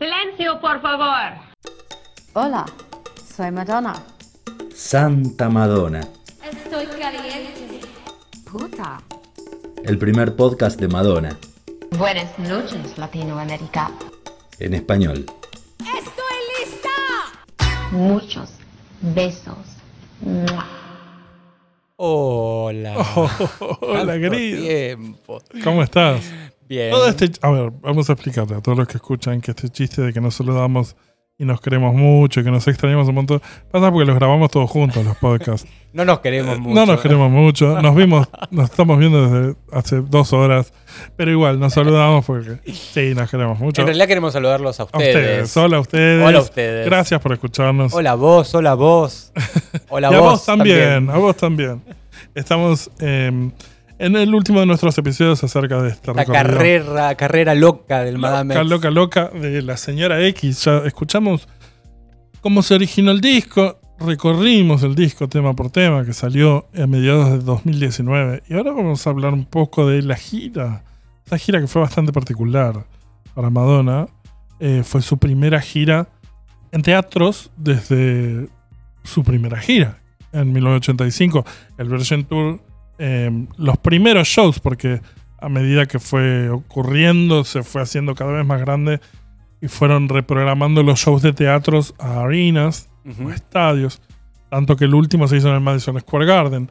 Silencio, por favor. Hola, soy Madonna. Santa Madonna, Estoy caliente. Puta. el primer podcast de Madonna, Buenas noches, Latinoamérica. en español. ¡Estoy lista! Muchos besos. ¡Mua! Hola. Hola, Tanto querido. tiempo. ¿Cómo estás? Bien. Todo este, a ver, vamos a explicarle a todos los que escuchan que este chiste de que nos saludamos y nos queremos mucho que nos extrañamos un montón, pasa porque los grabamos todos juntos, los podcasts. No nos queremos mucho. No nos queremos mucho, nos vimos, nos estamos viendo desde hace dos horas, pero igual nos saludamos porque sí, nos queremos mucho. En realidad queremos saludarlos a a ustedes. hola a ustedes. Hola a ustedes. Gracias por escucharnos. Hola vos, hola vos. Hola y a vos, vos también, a vos también. Estamos eh, en el último de nuestros episodios acerca de este La carrera, carrera loca del Madame Loca, X. loca, loca de la señora X. Ya escuchamos cómo se originó el disco, recorrimos el disco tema por tema que salió a mediados de 2019. Y ahora vamos a hablar un poco de la gira. Esta gira que fue bastante particular para Madonna. Eh, fue su primera gira en teatros desde su primera gira en 1985. El Virgin Tour, eh, los primeros shows, porque a medida que fue ocurriendo, se fue haciendo cada vez más grande y fueron reprogramando los shows de teatros a arenas Ujú, o estadios. Tanto que el último se hizo en el Madison Square Garden.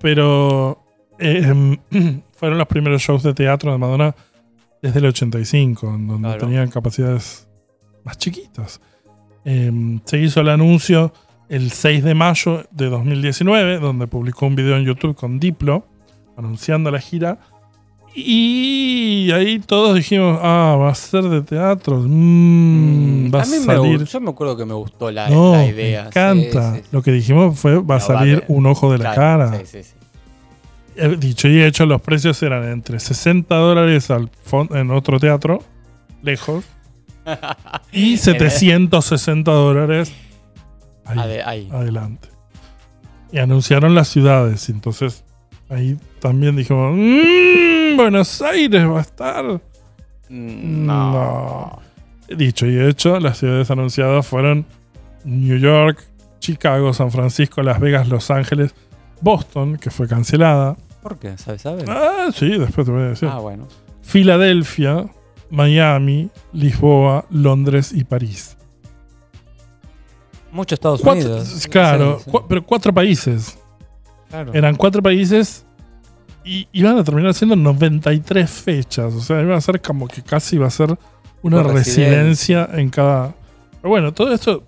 Pero eh, fueron los primeros shows de teatro de Madonna desde el 85, en donde Claro. tenían capacidades más chiquitas. Eh, se hizo el anuncio el 6 de mayo de 2019, donde publicó un video en YouTube con Diplo, anunciando la gira. Y ahí todos dijimos, ah, va a ser de teatro, mm, va a, mí salir... yo me acuerdo que me gustó la, no, la idea. me encanta. Sí, sí, sí. Lo que dijimos fue, va a No, va a salir un ojo de la Claro, cara. Sí, sí, sí. Eh, Dicho y hecho, los precios eran entre 60 dólares al en otro teatro, lejos, y 760 dólares ahí, Ade- ahí. adelante. Y anunciaron las ciudades, entonces ahí también dijimos, "Mm, Buenos Aires va a estar. Mm, No. No. Dicho y hecho, las ciudades anunciadas fueron New York, Chicago, San Francisco, Las Vegas, Los Ángeles, Boston, que fue cancelada. ¿Por qué? ¿Sabes? ¿Sabes? Ah, sí, después te voy a decir. Ah, bueno. Filadelfia, Miami, Lisboa, Londres y París. Mucho Estados Cuatro- Unidos. claro, Sí, sí. cua- pero cuatro países. Claro. Eran cuatro países y iban a terminar siendo 93 fechas. O sea, iba a ser como que casi iba a ser una Por residencia en cada. Pero bueno, todo esto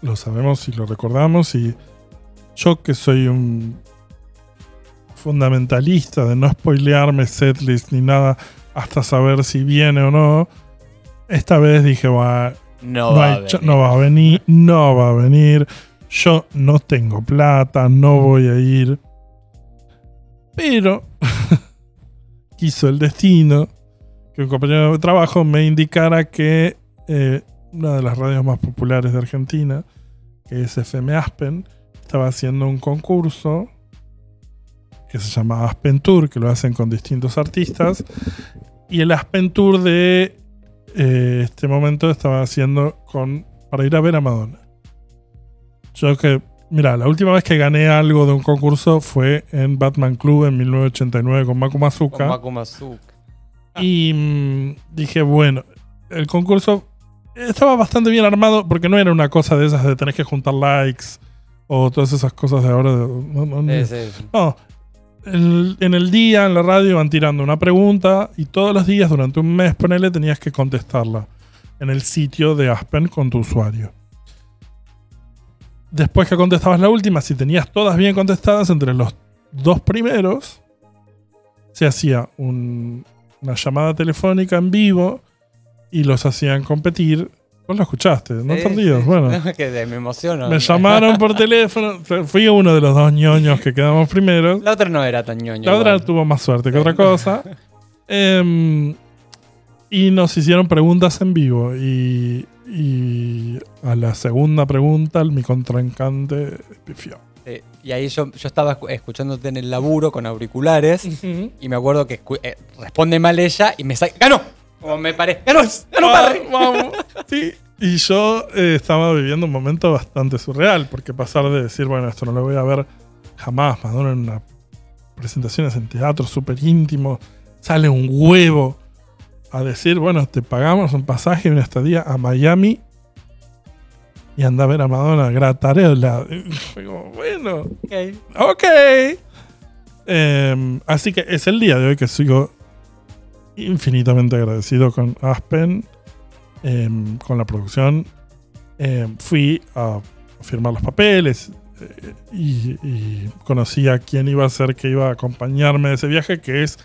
lo sabemos y lo recordamos. Y yo, que soy un fundamentalista de no spoilearme setlist ni nada hasta saber si viene o no, esta vez dije, va, No, no, va a venir. no va a venir, no va a venir. Yo no tengo plata, no voy a ir. Pero quiso el destino que un compañero de trabajo me indicara que eh, una de las radios más populares de Argentina, que es FM Aspen, estaba haciendo un concurso que se llama Aspen Tour, que lo hacen con distintos artistas. Y el Aspen Tour de eh, este momento estaba haciendo con para ir a ver a Madonna. Yo que, mira, la última vez que gané algo de un concurso fue en Batman Club en 1989 con Maku Con Mazuka. Maku. Y mm, dije, bueno, el concurso estaba bastante bien armado porque no era una cosa de esas de tenés que juntar likes o todas esas cosas de ahora. no, no, no. Sí, sí, sí. No, en, el día, en la radio, van tirando una pregunta y todos los días, durante un mes, ponele, tenías que contestarla en el sitio de Aspen con tu usuario. Después que contestabas la última, si tenías todas bien contestadas entre los dos primeros, se hacía un- una llamada telefónica en vivo y los hacían competir. Vos lo escuchaste, no Sí, te rías, sí. bueno. No, que de- me emociono. Me llamaron por teléfono. Fui uno de los dos ñoños que quedamos primeros. La otra no era tan ñoño. La otra tuvo más suerte que otra cosa. Em, y nos hicieron preguntas en vivo. Y, y a la segunda pregunta, mi contrincante pifió. Y ahí yo, yo estaba escu- escuchándote en el laburo con auriculares y me acuerdo que eh, responde mal ella y me saca. ¡Ganó! Como me parece. ¡Ganó! ¡Ganó Ah. Sí, y yo eh, estaba viviendo un momento bastante surreal, porque pasar de decir, bueno, esto no lo voy a ver jamás, Madonna en una presentaciones en teatro súper íntimo, sale un huevo a decir, bueno, te pagamos un pasaje y una estadía a Miami y anda a ver a Madonna gratarela. Y fue como, bueno, ok. Em, así que es el día de hoy que sigo infinitamente agradecido con Aspen, em, con la producción. Em, fui a firmar los papeles eh, y, y conocí a quien iba a ser que iba a acompañarme de ese viaje, que es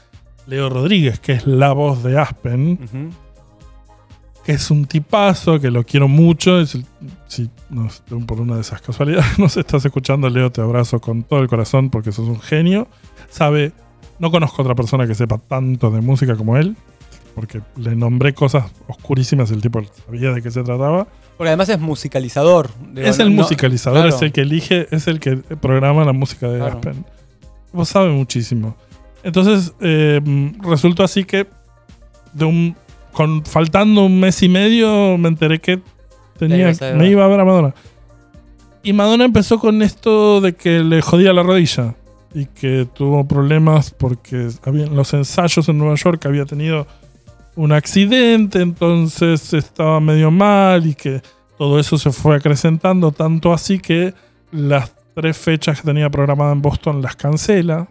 Leo Rodríguez, que es la voz de Aspen que es un tipazo, que lo quiero mucho. si no, por una de esas casualidades nos estás escuchando, Leo, te abrazo con todo el corazón porque sos un genio. Sabe, no conozco otra persona que sepa tanto de música como él, porque le nombré cosas oscurísimas el tipo sabía de qué se trataba. Porque además es musicalizador. Digo, es el no- musicalizador, claro. es el que elige, es el que programa la música de Claro. Aspen. Vos sabe muchísimo. Entonces, eh, resultó así que de un, con, faltando un mes y medio me enteré que tenía, me iba a ver a Madonna. Y Madonna empezó con esto de que le jodía la rodilla y que tuvo problemas porque había, en los ensayos en Nueva York había tenido un accidente, entonces estaba medio mal y que todo eso se fue acrecentando tanto así que las tres fechas que tenía programada en Boston las cancela.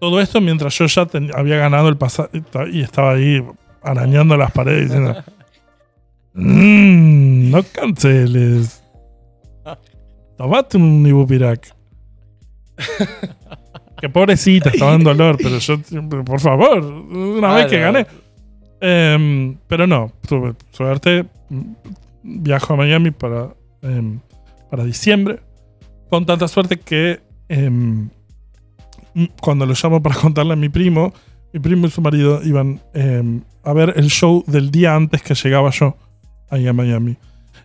Todo esto mientras yo ya ten- había ganado el pasaje y estaba ahí arañando las paredes diciendo, "Mm, no canceles. Tomate un Ibupirac. que pobrecita, estaba en dolor, pero yo, por favor, una vez que gané. Em, pero no, tuve suerte. Viajo a Miami para, em, para diciembre. Con tanta suerte que mm, cuando lo llamo para contarle a mi primo, mi primo y su marido iban a ver el show del día antes que llegaba yo ahí a Miami.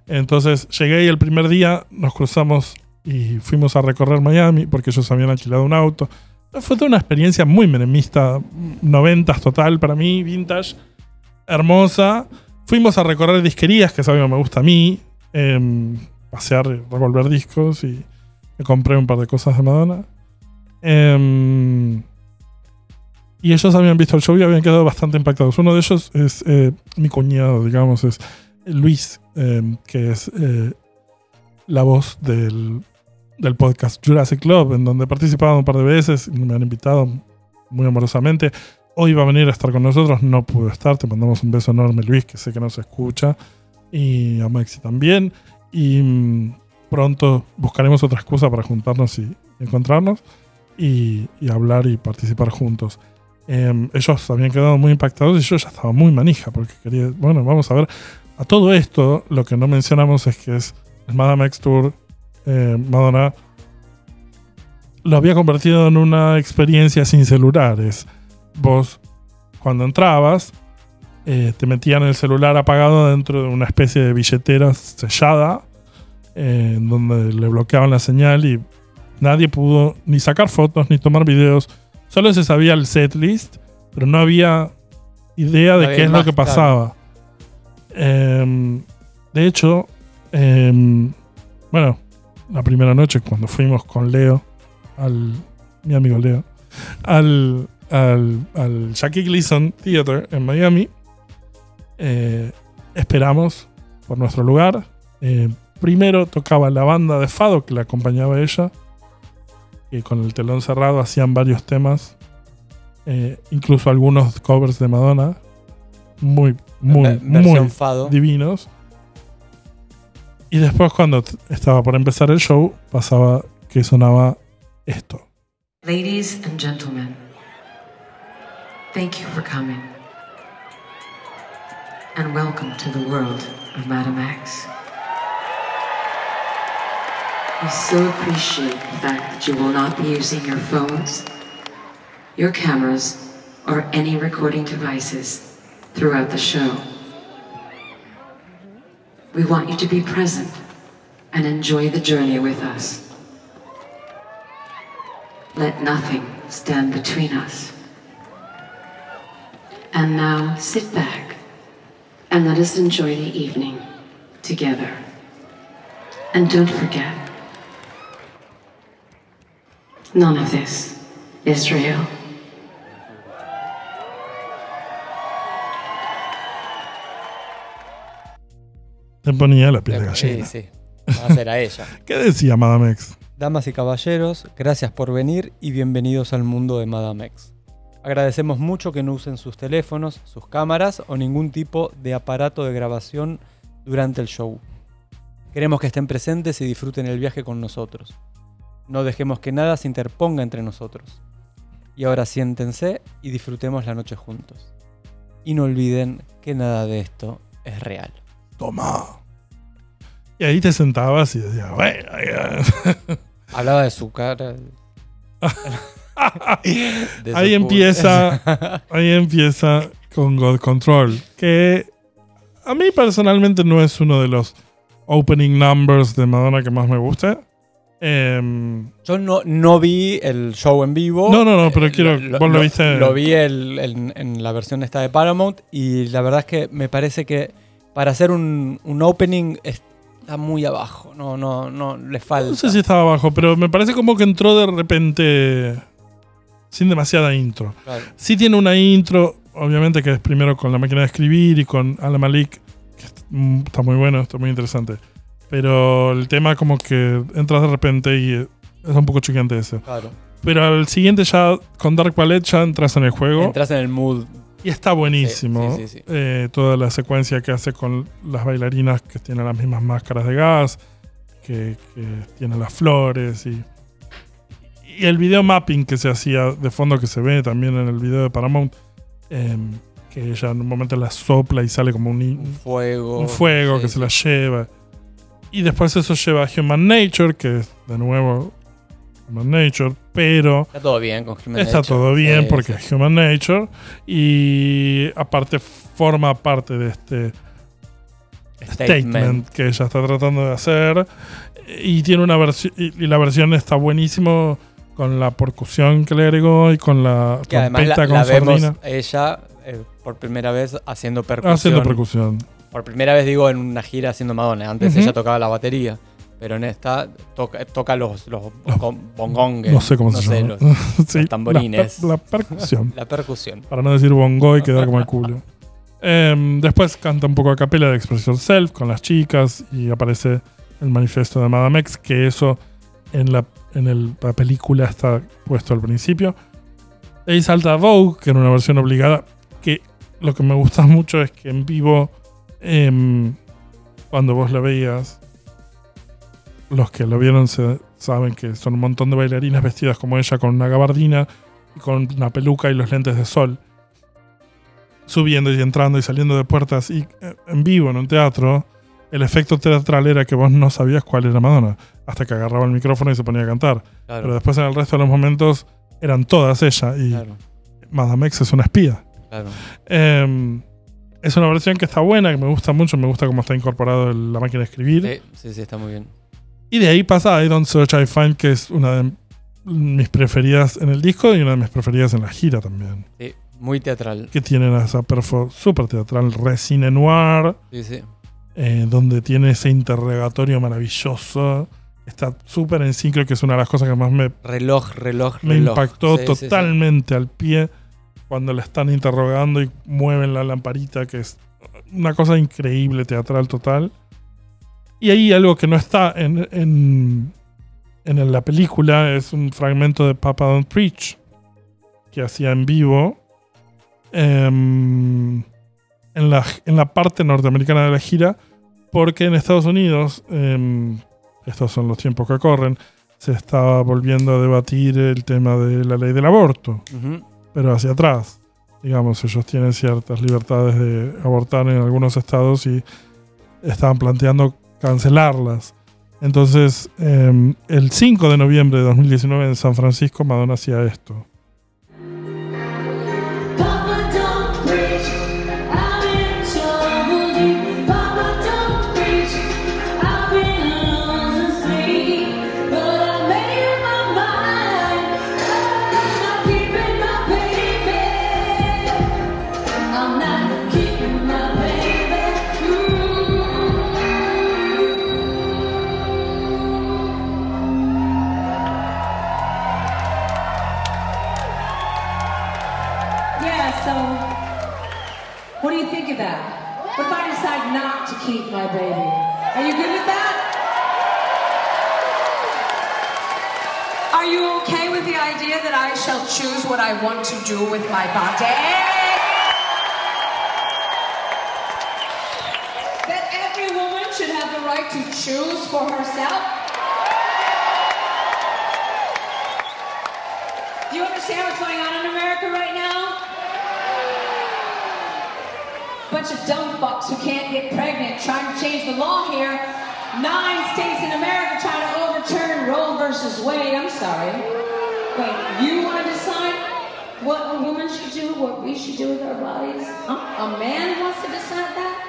Entonces llegué y el primer día nos cruzamos y fuimos a recorrer Miami porque ellos habían alquilado un auto. Fue toda una experiencia muy menemista, noventas total para mí, vintage, hermosa. Fuimos a recorrer disquerías, que es algo que me gusta a mí, em, pasear, revolver discos y compré un par de cosas de Madonna. Em, y ellos habían visto el show y habían quedado bastante impactados. Uno de ellos es eh, mi cuñado, digamos, es Luis, em, que es eh, la voz del, del podcast Jurassic Club, en donde he un par de veces, me han invitado muy amorosamente. Hoy va a venir a estar con nosotros, no pudo estar, te mandamos un beso enorme Luis, que sé que nos escucha, y a Maxi también. Y mm, pronto buscaremos otra excusa para juntarnos y encontrarnos y, hablar y participar juntos. Em, ellos habían quedado muy impactados y yo ya estaba muy manija porque quería, bueno, vamos a ver. A todo esto, lo que no mencionamos es que es el Madame X Tour, eh, Madonna lo había convertido en una experiencia sin celulares. Vos, cuando entrabas, eh, te metían el celular apagado dentro de una especie de billetera sellada, eh, donde le bloqueaban la señal y nadie pudo ni sacar fotos ni tomar videos. Solo se sabía el setlist, pero no había idea de No qué es lo que pasaba. Em, de hecho, em, bueno, la primera noche cuando fuimos con Leo, al mi amigo Leo, al, al, al Jackie Gleason Theater en Miami, eh, esperamos por nuestro lugar. Eh, primero tocaba la banda de Fado que la acompañaba a ella, que con el telón cerrado hacían varios temas, eh, incluso algunos covers de Madonna, muy, muy, muy fado. divinos. Y después cuando estaba por empezar el show, pasaba que sonaba esto. Ladies and gentlemen, thank you for coming. And welcome to the world of Madame X. We so appreciate the fact that you will not be using your phones, your cameras, or any recording devices throughout the show. We want you to be present and enjoy the journey with us. Let nothing stand between us. And now sit back and let us enjoy the evening together. And don't forget, none of this is real. Te ponía la piel de Sí, gallina. sí. Va a ser a ella. ¿Qué decía Madame X? Damas y caballeros, gracias por venir y bienvenidos al mundo de Madame X. Agradecemos mucho que no usen sus teléfonos, sus cámaras o ningún tipo de aparato de grabación durante el show. Queremos que estén presentes y disfruten el viaje con nosotros. No dejemos que nada se interponga entre nosotros. Y ahora siéntense y disfrutemos la noche juntos. Y no olviden que nada de esto es real. Toma. Y ahí te sentabas y decías, bueno, ya". Hablaba de su cara. Ahí empieza, ahí empieza con God Control, que a mí personalmente no es uno de los opening numbers de Madonna que más me gusta. Em, Yo no, no vi el show en vivo. No, no, no, pero Eh, quiero- vos lo viste. Lo vi el- en la versión esta de Paramount y la verdad es que me parece que para hacer un, un opening está muy abajo. No, no, no, le falta. no sé si estaba abajo, pero me parece como que entró de repente sin demasiada intro. Claro. Sí tiene una intro, obviamente que es primero con la máquina de escribir y con Alan Malik, que mm, está muy bueno, está muy interesante. Pero el tema como que entras de repente y eh, es un poco choqueante ese. Claro. Pero al siguiente ya, con Dark Ballet, ya entras en el juego. Entras en el mood. Y está buenísimo. Sí, sí, sí, sí. Eh, toda la secuencia que hace con las bailarinas que tienen las mismas máscaras de gas, que, que tienen las flores y, y el video mapping que se hacía de fondo que se ve también en el video de Paramount, em, que ella en un momento la sopla y sale como un, Un fuego. un fuego Sí, que se la lleva. Y después eso lleva a Human Nature, que es de nuevo Human Nature, pero Está todo bien con Human Está Nature. todo bien Sí, porque sí. es Human Nature y aparte forma parte de este statement, que ella está tratando de hacer y tiene una versión y, y la versión está buenísimo con la percusión que le agregó y con la Que la, trompeta la con vemos sordina ella eh, por primera vez haciendo percusión. haciendo percusión. Por primera vez digo en una gira haciendo Madonna. Antes ella tocaba la batería. Pero en esta toca, toca los, los bongo- bongongues. No sé cómo se llama. los- Sí, los tamborines. La, la percusión. la percusión. para no decir bongo y quedar como el culo. Em, después canta un poco a capela de Express Yourself con las chicas y aparece el manifiesto de Madame X, que eso en la, en el- la película está puesto al principio. Ahí salta Vogue, que era una versión obligada, que lo que me gusta mucho es que en vivo, em, cuando vos la veías, los que lo vieron se, saben que son un montón de bailarinas vestidas como ella con una gabardina y con una peluca y los lentes de sol. Subiendo y entrando y saliendo de puertas y eh, en vivo en un teatro, el efecto teatral era que vos no sabías cuál era Madonna hasta que agarraba el micrófono y se ponía a cantar. Pero después en el resto de los momentos eran todas ella y Claro. Madame X es una espía. claro. Em, es una versión que está buena, que me gusta mucho, me gusta cómo está incorporado el- la máquina de escribir. Sí, sí, sí, está muy bien. Y de ahí pasa I Don't Search, I Find, que es una de mis preferidas en el disco y una de mis preferidas en la gira también. Sí, muy teatral. Que tienen esa perfo súper teatral, resine noir, Sí, sí. Eh, donde tiene ese interrogatorio maravilloso. Está súper en creo que es una de las cosas que más me, Reloj, reloj, me reloj. impactó Sí, sí, sí. totalmente al pie cuando la están interrogando y mueven la lamparita, que es una cosa increíble, teatral total. Y ahí algo que no está en, en, en la película es un fragmento de Papa Don't Preach que hacía en vivo em, en, la, en la parte norteamericana de la gira, porque en Estados Unidos, em, estos son los tiempos que corren, se estaba volviendo a debatir el tema de la ley del aborto, pero hacia atrás. Digamos, ellos tienen ciertas libertades de abortar en algunos estados y estaban planteando cancelarlas. Entonces, em, el 5 de noviembre de 2019 en San Francisco, Madonna hacía esto. Shall choose what I want to do with my body? That every woman should have the right to choose for herself? Do you understand what's going on in America right now? Bunch of dumb fucks who can't get pregnant trying to change the law here. Nine states in America trying to overturn Roe versus Wade. I'm sorry. Wait, you want to decide what a woman should do, what we should do with our bodies? Huh? A man wants to decide that?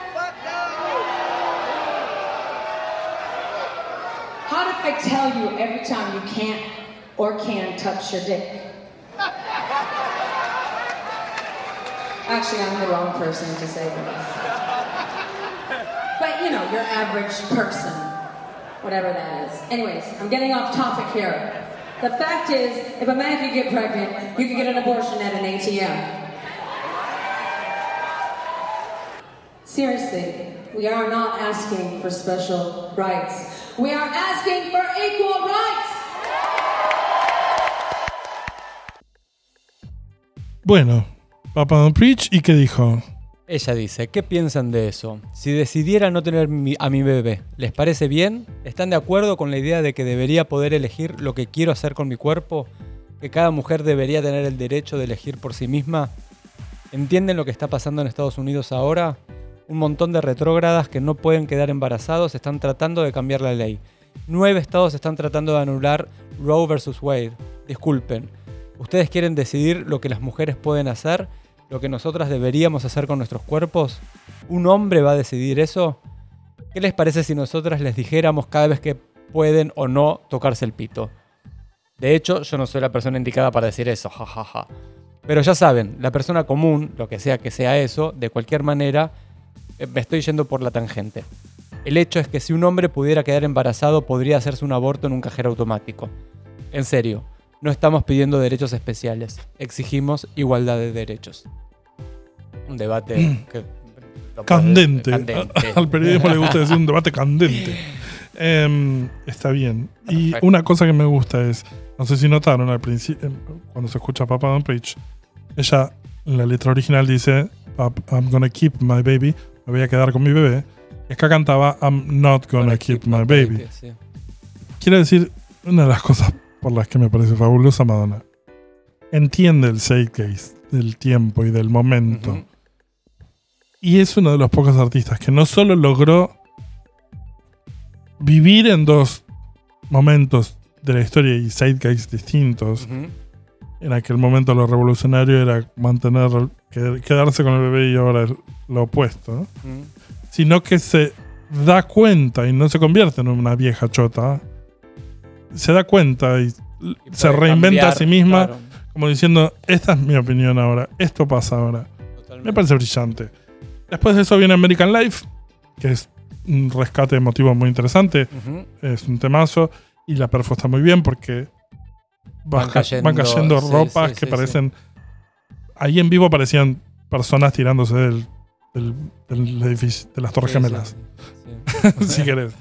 How if I tell you every time you can't or can touch your dick? Actually, I'm the wrong person to say this. But you know, your average person, whatever that is. Anyways, I'm getting off topic here. The fact is, if a man could get pregnant, you could get an abortion at an ATM. Seriously, we are not asking for special rights. We are asking for equal rights. Bueno, Papa Don't Preach, ¿y qué dijo? Ella dice, ¿qué piensan de eso? Si decidiera no tener mi- a mi bebé, ¿les parece bien? ¿Están de acuerdo con la idea de que debería poder elegir lo que quiero hacer con mi cuerpo? ¿Que cada mujer debería tener el derecho de elegir por sí misma? ¿Entienden lo que está pasando en Estados Unidos ahora? Un montón de retrógradas que no pueden quedar embarazados están tratando de cambiar la ley. Nueve estados están tratando de anular Roe vs. Wade. Disculpen, ¿ustedes quieren decidir lo que las mujeres pueden hacer? ¿Lo que nosotras deberíamos hacer con nuestros cuerpos? ¿Un hombre va a decidir eso? ¿Qué les parece si nosotras les dijéramos cada vez que pueden o no tocarse el pito? De hecho, yo no soy la persona indicada para decir eso, jajaja. Pero ya saben, la persona común, lo que sea que sea eso, de cualquier manera, eh, me estoy yendo por la tangente. El hecho es que si un hombre pudiera quedar embarazado, podría hacerse un aborto en un cajero automático. En serio, no estamos pidiendo derechos especiales, exigimos igualdad de derechos. Un debate que... puede- Candente. candente. Al periodismo le gusta decir un debate candente. Em, está bien. Y Perfecto. una cosa que me gusta es, no sé si notaron al principio, cuando se escucha Papa Don't Preach, ella en la letra original dice, "Pap- I'm gonna keep my baby, me voy a quedar con mi bebé. Y acá cantaba, I'm not gonna, Gonna keep, my baby. sí. Quiero decir, una de las cosas por las que me parece fabulosa Madonna, entiende el zeitgeist del tiempo y del momento. Y es uno de los pocos artistas que no solo logró vivir en dos momentos de la historia y zeitgeist distintos. En aquel momento lo revolucionario era mantener, qued- quedarse con el bebé y ahora lo opuesto. Sino que se da cuenta y no se convierte en una vieja chota. Se da cuenta y, Y se reinventa a sí misma claro, como diciendo, esta es mi opinión ahora, esto pasa ahora. totalmente. Me parece brillante. Después de eso viene American Life, que es un rescate emotivo muy interesante. Es un temazo. Y la perfo está muy bien porque Van cayendo, sí, ropas sí, que sí, parecen. Ahí en vivo parecían personas tirándose del, del- del edificio, de las Torres Gemelas, si querés.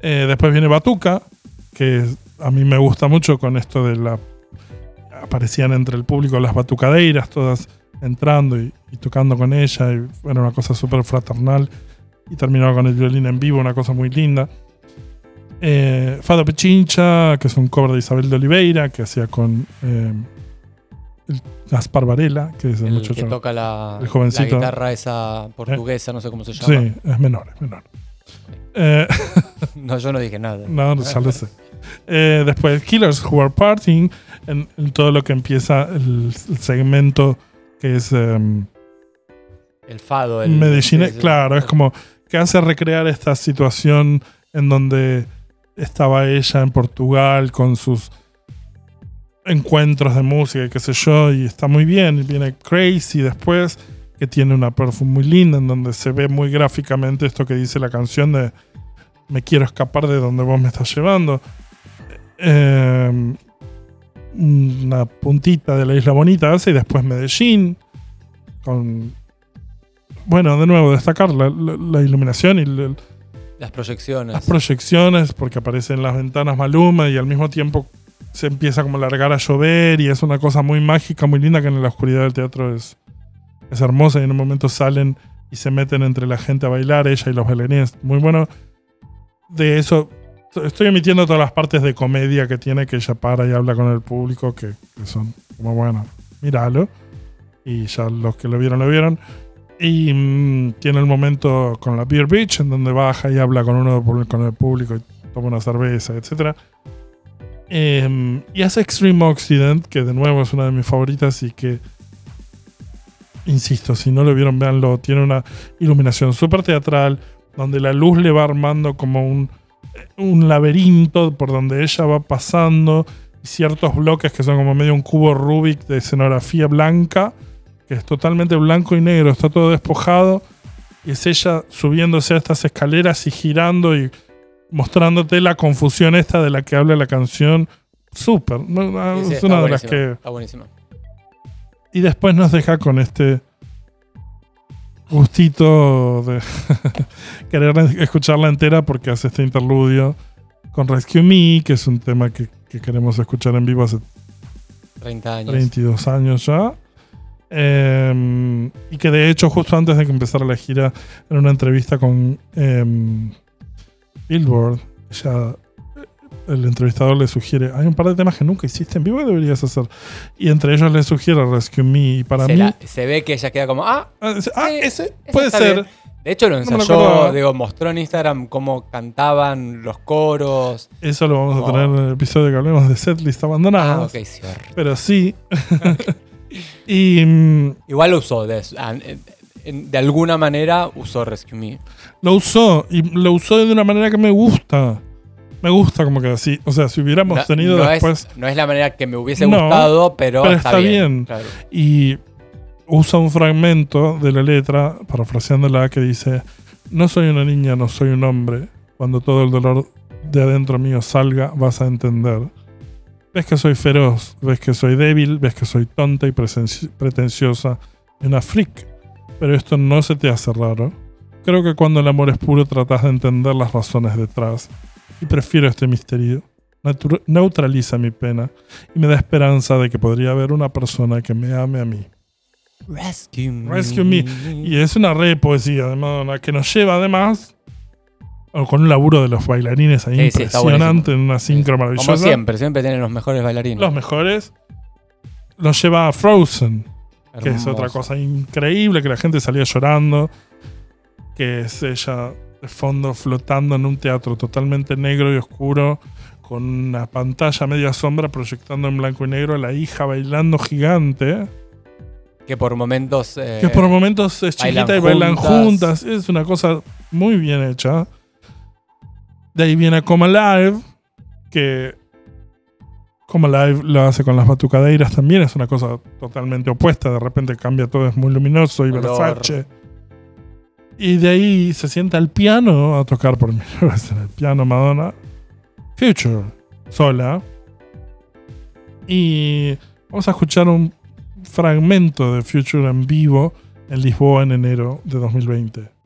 Eh, después viene Batuca, que a mí me gusta mucho con esto de la. Aparecían entre el público las batucadeiras, todas entrando y, y tocando con ella. Y era una cosa súper fraternal. Y terminaba con el violín en vivo, una cosa muy linda. Eh, Fado Pechincha, que es un cover de Isabel de Oliveira, que hacía con eh, el Gaspar Varela, que es el, El muchacho. que toca la, el jovencito. la guitarra esa portuguesa, no sé cómo se llama. Sí, es menor, es menor. Eh, No, yo no dije nada. No, no, ya lo sé. Eh, después, Killers Who Are Partying, en, en todo lo que empieza el, el segmento que es em, El fado. El, Medellín. sí. Claro, es como que hace recrear esta situación en donde estaba ella en Portugal con sus encuentros de música y qué sé yo, y está muy bien. Y viene Crazy después, que tiene una perfume muy linda, en donde se ve muy gráficamente esto que dice la canción de me quiero escapar de donde vos me estás llevando. Eh, una puntita de la Isla Bonita hace y después Medellín, con bueno, de nuevo, destacar la, la- la iluminación y el- Las proyecciones. las proyecciones, porque aparecen las ventanas Maluma y al mismo tiempo se empieza como a largar a llover y es una cosa muy mágica, muy linda que en la oscuridad del teatro es, es hermosa y en un momento salen y se meten entre la gente a bailar, ella y los bailarines. Muy bueno. De eso, estoy emitiendo todas las partes de comedia que tiene, que ella para y habla con el público, que, son como, bueno, míralo. Y ya los que lo vieron, lo vieron. Y mm, tiene el momento con la Beer Beach, en donde baja y habla con uno con el público y toma una cerveza, etc. y hace Extreme Occident, que de nuevo es una de mis favoritas y que, insisto, si no lo vieron, véanlo. Tiene una iluminación súper teatral, donde la luz le va armando como un, un laberinto por donde ella va pasando. Y ciertos bloques que son como medio un cubo Rubik de escenografía blanca que es totalmente blanco y negro, está todo despojado, y es ella subiéndose a estas escaleras y girando y mostrándote la confusión esta de la que habla la canción. Súper. Ah, Sí, sí, es una de las que... Está buenísima. Y después nos deja con este gustito de querer escucharla entera porque hace este interludio con Rescue Me, que es un tema que, que queremos escuchar en vivo hace 30 años. 22 años ya. Eh, y que de hecho, justo antes de que empezara la gira, en una entrevista con eh, Billboard, ya el entrevistador le sugiere: hay un par de temas que nunca hiciste en vivo que deberías hacer. Y entre ellos le sugiere Rescue Me. Y para se, mí, la- se ve que ella queda como, ah, ah, ese- ah, sí, ese puede ser. bien. De hecho, lo ensayó, digo, mostró en Instagram cómo cantaban los coros. Eso lo vamos a tener en el episodio que hablemos de setlist Ah, abandonadas. ok, sí. Pero sí. y. mm, Igual lo usó, de alguna manera usó Rescue Me. Lo usó y lo usó de una manera que me gusta. Me gusta como que así. O sea, si hubiéramos No, tenido no después es, no es la manera que me hubiese No, gustado, pero, pero está, está bien. bien. claro. y usa un fragmento de la letra, parafraseándola, que dice: No soy una niña, no soy un hombre. Cuando todo el dolor de adentro mío salga, vas a entender. Ves que soy feroz, ves que soy débil, ves que soy tonta y pretenciosa una freak. Pero esto no se te hace raro. Creo que cuando el amor es puro tratas de entender las razones detrás. Y prefiero este misterio. Neutraliza mi pena y me da esperanza de que podría haber una persona que me ame a mí. Rescue Me. Rescue Me. Y es una re poesía de Madonna que nos lleva además o con un laburo de los bailarines ahí Sí, impresionante en una sincro maravillosa. Como siempre, siempre tienen los mejores bailarines. Los mejores. Los lleva a Frozen, que es otra cosa increíble, que la gente salía llorando. Que es ella de fondo flotando en un teatro totalmente negro y oscuro, con una pantalla media sombra proyectando en blanco y negro a la hija bailando gigante. Que por momentos. eh, que por momentos es bailan chiquita y bailan juntas. juntas. Es una cosa muy bien hecha. De ahí viene Come Alive, que Come Alive lo hace con las batucadeiras también. Es una cosa totalmente opuesta. De repente cambia todo, es muy luminoso y. Versace. Y de ahí se sienta al piano a tocar por primera vez en el piano Madonna. Future, sola. Y vamos a escuchar un fragmento de Future en vivo en Lisboa en enero de 2020.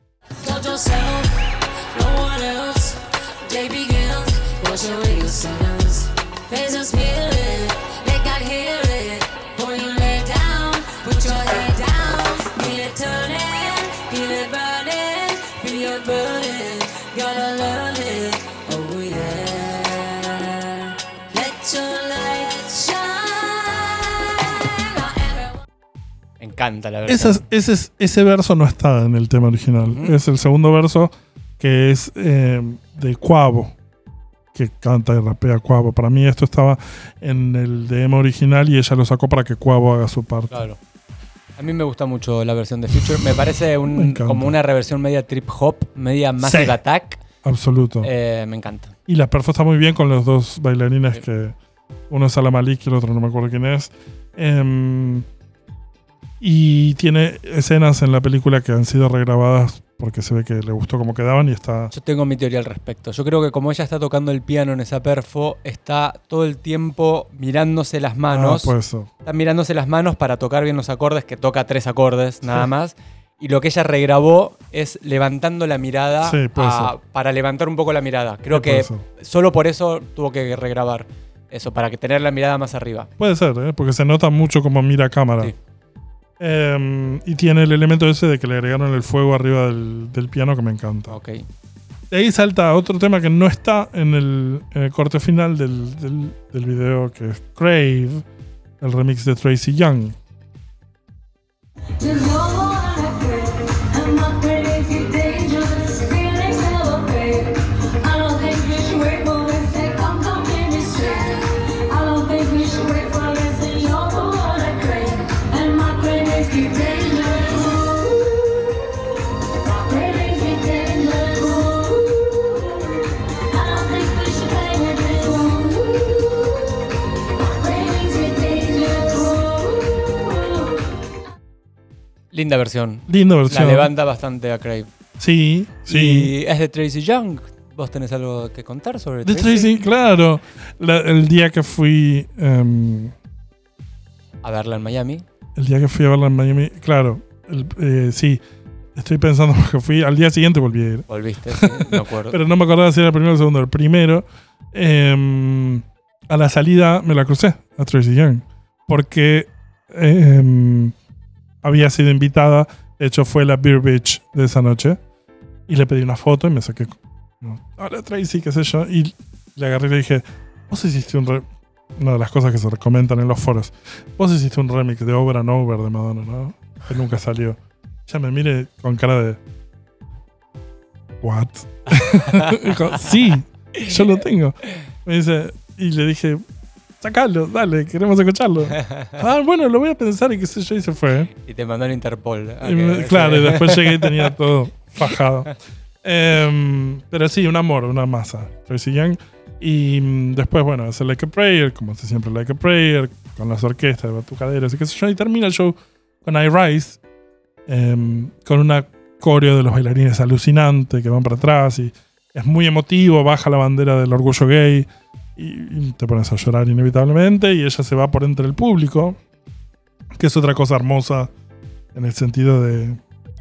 Encanta la versión. Ese, ese, es- ese verso no está en el tema original. Es el segundo verso que es eh, de Cuavo, que canta y rapea Cuavo. Para mí esto estaba en el demo original y ella lo sacó para que Cuavo haga su parte. Claro. A mí me gusta mucho la versión de Future. Me parece un- Me como una reversión media trip hop, media Massive Sí. Attack. Absoluto. Eh, me encanta. Y la perfo está muy bien con los dos bailarines Sí. que uno es Salam Malik y el otro no me acuerdo quién es. Em, y tiene escenas en la película que han sido regrabadas porque se ve que le gustó cómo quedaban y está... Yo tengo mi teoría al respecto. Yo creo que como ella está tocando el piano en esa perfo, está todo el tiempo mirándose las manos. Ah, puede ser. Está mirándose las manos para tocar bien los acordes, que toca tres acordes nada más. Y lo que ella regrabó es levantando la mirada Sí, a- para levantar un poco la mirada. Creo Sí, que solo por eso tuvo que regrabar eso, para que tener la mirada más arriba. Puede ser, ¿eh? porque se nota mucho como mira a cámara. Eh, y tiene el elemento ese de que le agregaron el fuego arriba del, del piano que me encanta. Ok. De ahí salta otro tema que no está en el, en el corte final del, del, del video, que es Crave, el remix de Tracy Young. Linda versión. Linda La versión. levanta bastante a Crave. Sí, sí. Y es de Tracy Young. ¿Vos tenés algo que contar sobre De Tracy? Tracy, claro. La- el día que fui. em, A verla en Miami. el día que fui a verla en Miami, claro. el- eh, sí. Estoy pensando porque fui. Al día siguiente volví a ir. Volviste, sí, me acuerdo. Pero no me acordaba si era el primero o el segundo. El primero, em, a la salida me la crucé a Tracy Young. Porque em, había sido invitada. De hecho, fue la Beer Beach de esa noche. Y le pedí una foto y me saqué. Hola Tracy, qué sé yo. Y le agarré y le dije: Vos hiciste un. re-". Una de las cosas que se comentan en los foros. Vos hiciste un remix de Over and Over de Madonna, ¿no? Que nunca salió. Ya me mire con cara de. ¿What? Dijo, sí, yo lo tengo. Me dice, y le dije, sacalo, dale, queremos escucharlo. ah, bueno, lo voy a pensar y qué sé yo, y se fue. Y te mandó en Interpol. Y me- claro, y después llegué y tenía todo fajado. Em, pero sí, un amor, una masa. Tracy Young. Y mm, después, bueno, hace Like a Prayer, como hace siempre Like a Prayer, con las orquestas de batucaderos y qué sé yo. Y termina el show con I Rise, em, con una coreo de los bailarines alucinante que van para atrás y es muy emotivo, baja la bandera del orgullo gay y, te pones a llorar inevitablemente y ella se va por entre el público, que es otra cosa hermosa en el sentido de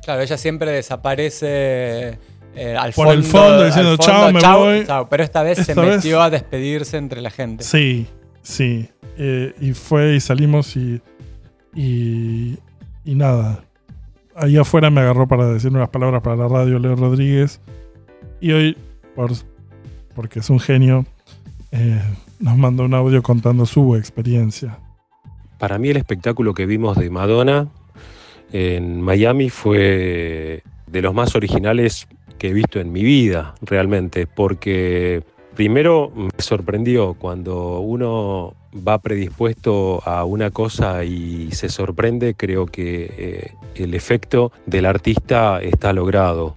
Claro, ella siempre desaparece eh, al Por fondo. el fondo, diciendo, fondo, "Chao, me voy". chao", pero esta vez se vez- metió a despedirse entre la gente. Sí, sí. Eh, y fue y salimos y, y. y nada. Ahí afuera me agarró para decirme unas palabras para la radio Leo Rodríguez. Y hoy, por, porque es un genio, eh, nos mandó un audio contando su experiencia. Para mí el espectáculo que vimos de Madonna en Miami fue de los más originales que he visto en mi vida, realmente, porque primero me sorprendió cuando uno va predispuesto a una cosa y se sorprende, creo que eh, el efecto del artista está logrado.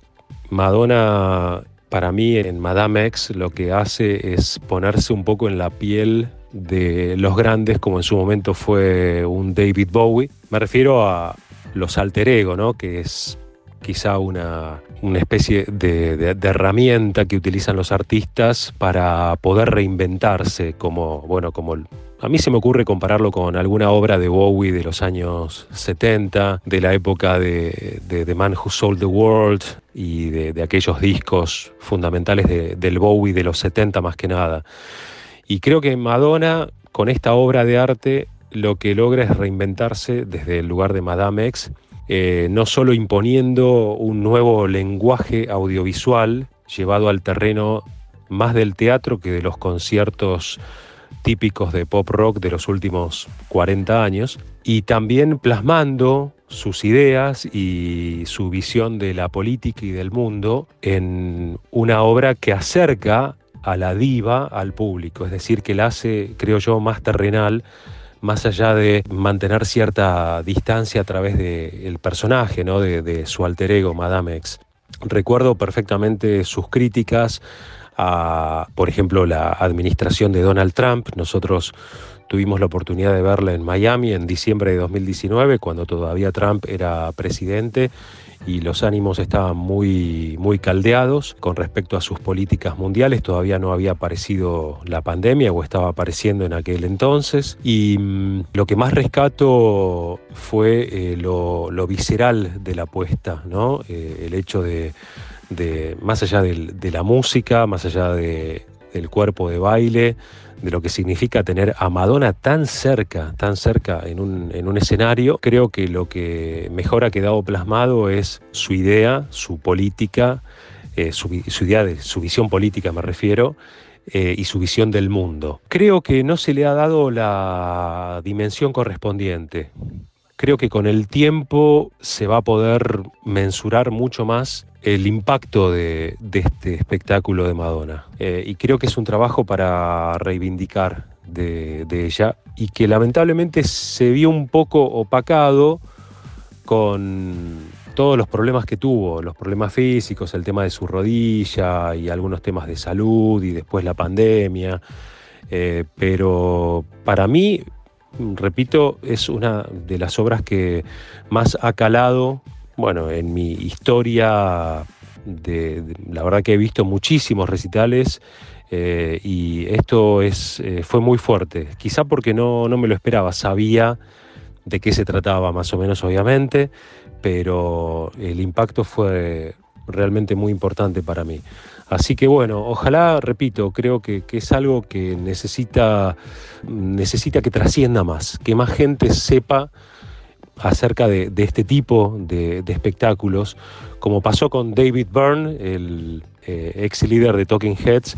Madonna, para mí, en Madame X, lo que hace es ponerse un poco en la piel de los grandes, como en su momento fue un David Bowie. Me refiero a los alter ego, ¿no? Que es quizá una, una especie de, de- de herramienta que utilizan los artistas para poder reinventarse, como, bueno, como a mí se me ocurre compararlo con alguna obra de Bowie de los años 70, de la época de, de The Man Who Sold the World y de, aquellos discos fundamentales de- del Bowie de los 70 más que nada. Y creo que Madonna, con esta obra de arte, lo que logra es reinventarse desde el lugar de Madame X, eh, no solo imponiendo un nuevo lenguaje audiovisual llevado al terreno más del teatro que de los conciertos típicos de pop rock de los últimos 40 años, y también plasmando sus ideas y su visión de la política y del mundo en una obra que acerca a la diva al público, es decir, que la hace, creo yo, más terrenal, más allá de mantener cierta distancia a través del personaje, ¿no? de, de su alter ego, Madame X. Recuerdo perfectamente sus críticas por ejemplo, la administración de Donald Trump. Nosotros tuvimos la oportunidad de verla en Miami en diciembre de 2019, cuando todavía Trump era presidente, y los ánimos estaban muy, muy caldeados con respecto a sus políticas mundiales. Todavía no había aparecido la pandemia o estaba apareciendo en aquel entonces. Y mm, lo que más rescato fue eh, lo, lo visceral de la apuesta, ¿no? Eh, el hecho de, de, más allá de la música, más allá de- del cuerpo de baile, de lo que significa tener a Madonna tan cerca, tan cerca en un, en un escenario, creo que lo que mejor ha quedado plasmado es su idea, su política, eh, su, idea de su visión política me refiero, eh, y su visión del mundo. Creo que no se le ha dado la dimensión correspondiente. Creo que con el tiempo se va a poder mensurar mucho más el impacto de, este espectáculo de Madonna. Eh, y creo que es un trabajo para reivindicar de, de ella y que lamentablemente se vio un poco opacado con todos los problemas que tuvo, los problemas físicos, el tema de su rodilla y algunos temas de salud y después la pandemia. Eh, pero para mí, repito, es una de las obras que más ha calado, bueno, en mi historia, de, la verdad que he visto muchísimos recitales eh, y esto es, eh, fue muy fuerte, quizá porque no, no me lo esperaba, sabía de qué se trataba más o menos obviamente, pero el impacto fue realmente muy importante para mí. Así que bueno, ojalá, repito, creo que, que es algo que necesita, necesita que trascienda más, que más gente sepa acerca de, este tipo de, de espectáculos, como pasó con David Byrne, el eh, ex líder de Talking Heads,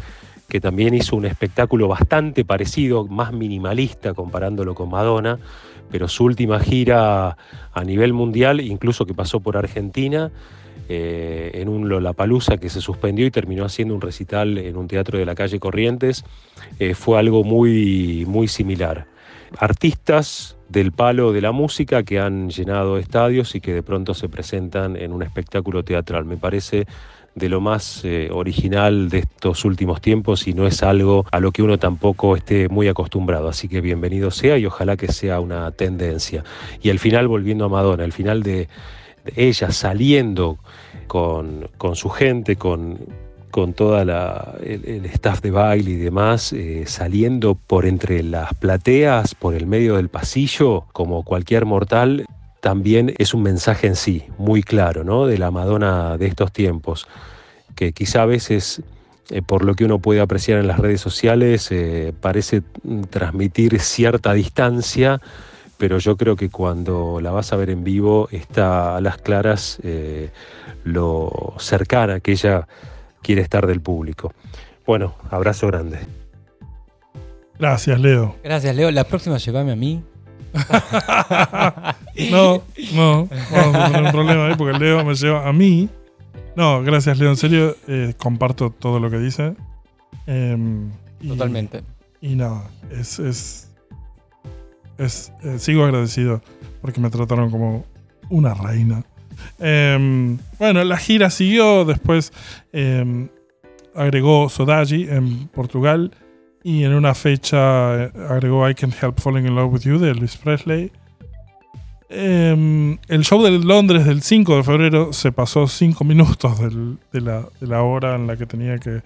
que también hizo un espectáculo bastante parecido, más minimalista comparándolo con Madonna, pero su última gira a nivel mundial, incluso que pasó por Argentina, eh, en un Lollapalooza que se suspendió y terminó haciendo un recital en un teatro de la calle Corrientes, eh, fue algo muy, muy similar. Artistas del palo de la música que han llenado estadios y que de pronto se presentan en un espectáculo teatral. Me parece de lo más eh, original de estos últimos tiempos y no es algo a lo que uno tampoco esté muy acostumbrado. Así que bienvenido sea y ojalá que sea una tendencia. Y al final, volviendo a Madonna, al final de, de ella saliendo con, con su gente, con, con toda la, el, staff de baile y demás, eh, saliendo por entre las plateas, por el medio del pasillo, como cualquier mortal, también es un mensaje en sí, muy claro, ¿no? De la Madonna de estos tiempos, que quizá a veces, eh, por lo que uno puede apreciar en las redes sociales, eh, parece mm, transmitir cierta distancia, pero yo creo que cuando la vas a ver en vivo está a las claras lo cercana que ella quiere estar del público. Bueno, abrazo grande. Gracias, Leo. Gracias, Leo. La próxima llévame a mí. No, no, vamos a tener un problema ahí porque Leo me lleva a mí. No, gracias, Leo. En serio, eh, comparto todo lo que dice. Em, y- Totalmente. Y nada, es. es, es eh, sigo agradecido porque me trataron como una reina. Em, bueno, la gira siguió. Después em, agregó Sodaji en Portugal. Y en una fecha eh, agregó I Can't Help Falling in Love with You de Elvis Presley. Em, el show de Londres del 5 de febrero se pasó 5 minutos del- de, la, de la hora en la que tenía que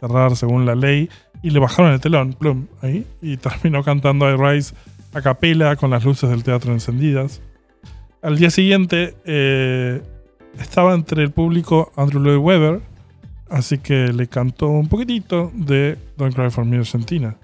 cerrar según la ley y le bajaron el telón, plum, ahí, y terminó cantando I Rise a capela con las luces del teatro encendidas. Al día siguiente eh, estaba entre el público Andrew Lloyd Webber, así que le cantó un poquitito de Don't Cry for Me Argentina.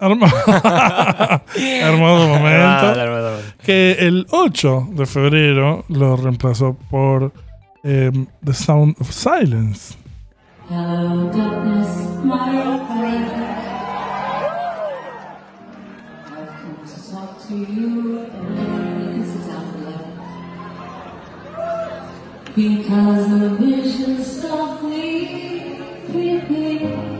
Hermoso. Momento. Que el 8 de febrero lo reemplazó por em, The Sound of Silence. Hello, darkness, my old friend. I've come to talk to you and this is out loud. Because the vision softly creeping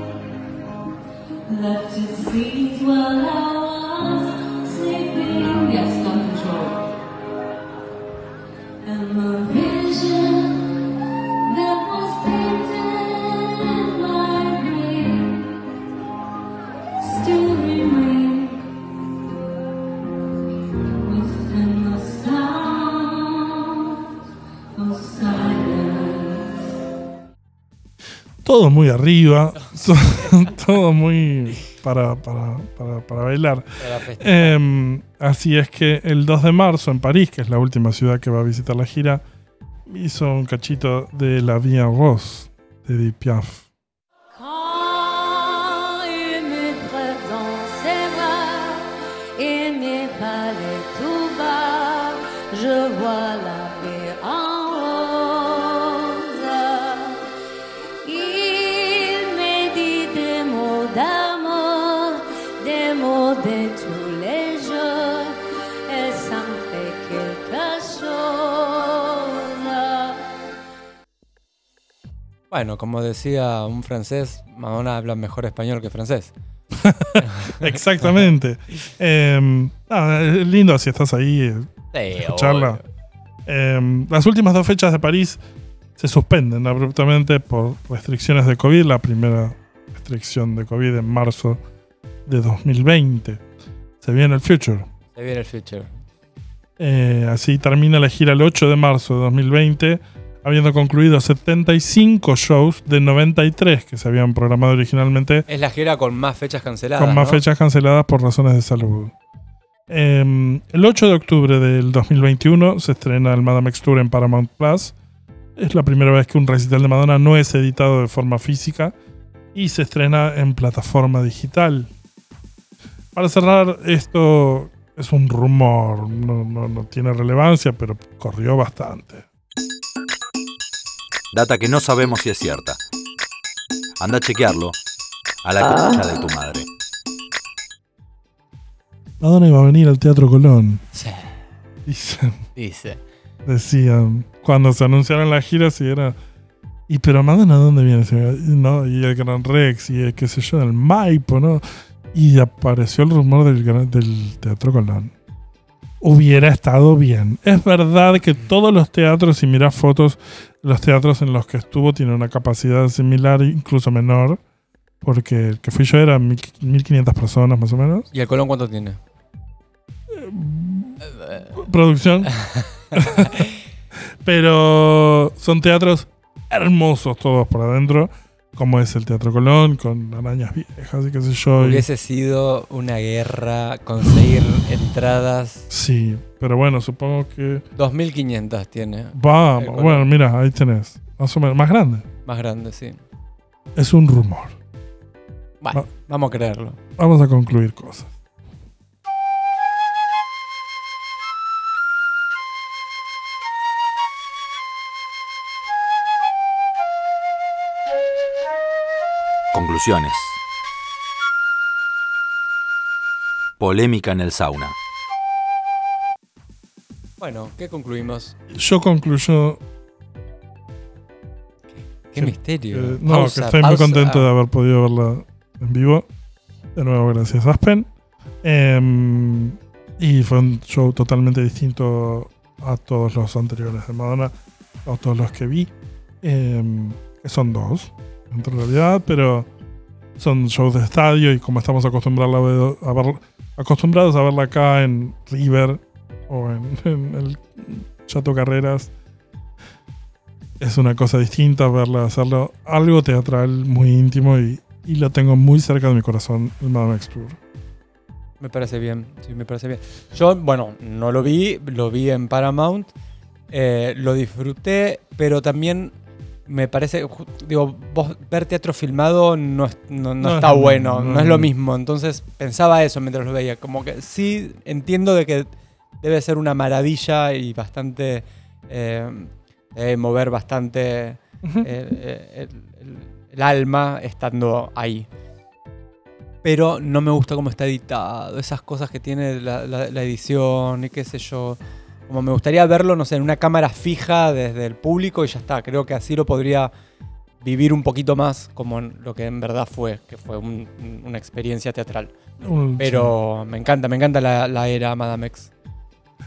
left its seeds while I was sleeping. Yes, not control. And the vision Todo muy arriba. todo muy para, para, para, para bailar. Em, así es que el 2 de marzo en París, que es la última ciudad que va a visitar la gira, hizo un cachito de La Vie en Rose de Edith Piaf. Bueno, como decía un francés, Madonna habla mejor español que francés. Exactamente. Em, es lindo si estás ahí. eh, Sí, escucharla. Em, las últimas dos fechas de París se suspenden abruptamente por restricciones de COVID. La primera restricción de COVID en marzo de 2020. Se viene el future. Se viene el future. Eh, así termina la gira el 8 de marzo de 2020, habiendo concluido 75 shows de 93 que se habían programado originalmente, Es la gira con más fechas canceladas. con más ¿no? fechas canceladas por razones de salud. Eh, el 8 de octubre del 2021 se estrena el Madame X Tour en Paramount Plus. Es la primera vez que un recital de Madonna no es editado de forma física y se estrena en plataforma digital. Para cerrar, esto es un rumor, no, no- no tiene relevancia, pero corrió bastante. Data que no sabemos si es cierta. Anda a chequearlo a la concha de tu madre. Madonna iba a venir al Teatro Colón, Sí, dicen, dice. decían. Cuando se anunciaron las giras y era... ¿Y pero Madonna dónde viene? Y No, y el Gran Rex y el qué sé yo, el Maipo, ¿no? Y apareció el rumor del, gran- del Teatro Colón. Hubiera estado bien. Es verdad que todos los teatros, si miras fotos, los teatros en los que estuvo tienen una capacidad similar, incluso menor, porque el que fui yo era mil- 1500 personas más o menos. ¿Y el Colón cuánto tiene? producción. Pero son teatros hermosos todos por adentro, como es el Teatro Colón, con arañas viejas y qué sé yo. y- Hubiese sido una guerra conseguir entradas. Sí, pero bueno, supongo que... 2500 tiene. Vamos, bueno, mira, ahí tenés. Más o menos, más grande. Más grande, sí. Es un rumor. Bueno, vamos a creerlo. Vamos a concluir cosas. Conclusiones. Polémica en el sauna. Bueno, ¿qué concluimos? Yo concluyo Qué Sí, misterio. que- no, Pausa, que estoy muy contento de haber podido verla en vivo. De nuevo, gracias Aspen. Em, y fue un show totalmente distinto a todos los anteriores de Madonna, a todos los que vi. Em, que son dos, en realidad, pero son shows de estadio y como estamos acostumbrados a, verla acá en River o en, el Chato Carreras, es una cosa distinta verla hacerlo algo teatral muy íntimo y, y lo tengo muy cerca de mi corazón, el Madame X. Me parece bien, sí, me parece bien. Yo, bueno, no lo vi, lo vi en Paramount, eh, lo disfruté, pero también me parece, digo, vos ver teatro filmado no, es- no, no No está es bueno, no, es lo mismo. Entonces pensaba eso mientras lo veía, como que sí entiendo de que debe ser una maravilla y bastante, eh, debe mover bastante eh, eh, el, el- el alma estando ahí. Pero no me gusta cómo está editado, esas cosas que tiene la, la- la edición y qué sé yo. Como me gustaría verlo, no sé, en una cámara fija desde el público y ya está. Creo que así lo podría vivir un poquito más como lo que en verdad fue, que fue un- una experiencia teatral. Pero me encanta, me encanta la, la era Madame X.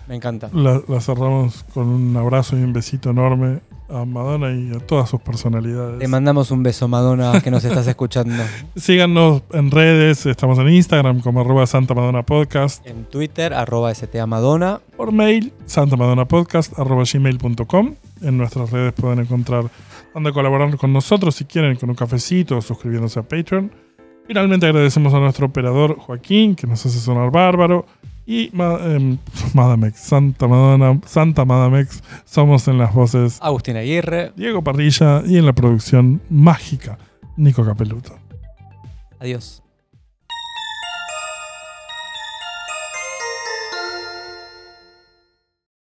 Me encanta. La, la cerramos con un abrazo y un besito enorme a Madonna y a todas sus personalidades. Te mandamos un beso, Madonna, que nos estás escuchando. Síganos en redes, estamos en Instagram como arroba Santa Madonna Podcast, En Twitter, arroba STA Madonna. por mail santamadonnapodcast arroba gmail.com. En nuestras redes pueden encontrar donde colaborar con nosotros si quieren con un cafecito o suscribiéndose a Patreon. Finalmente agradecemos a nuestro operador Joaquín que nos hace sonar bárbaro. Y em, Madamex, Santa Madonna, Santa Madamex, somos en las voces Agustín Aguirre. Diego Parrilla y en la producción mágica Nico Capeluto. Adiós.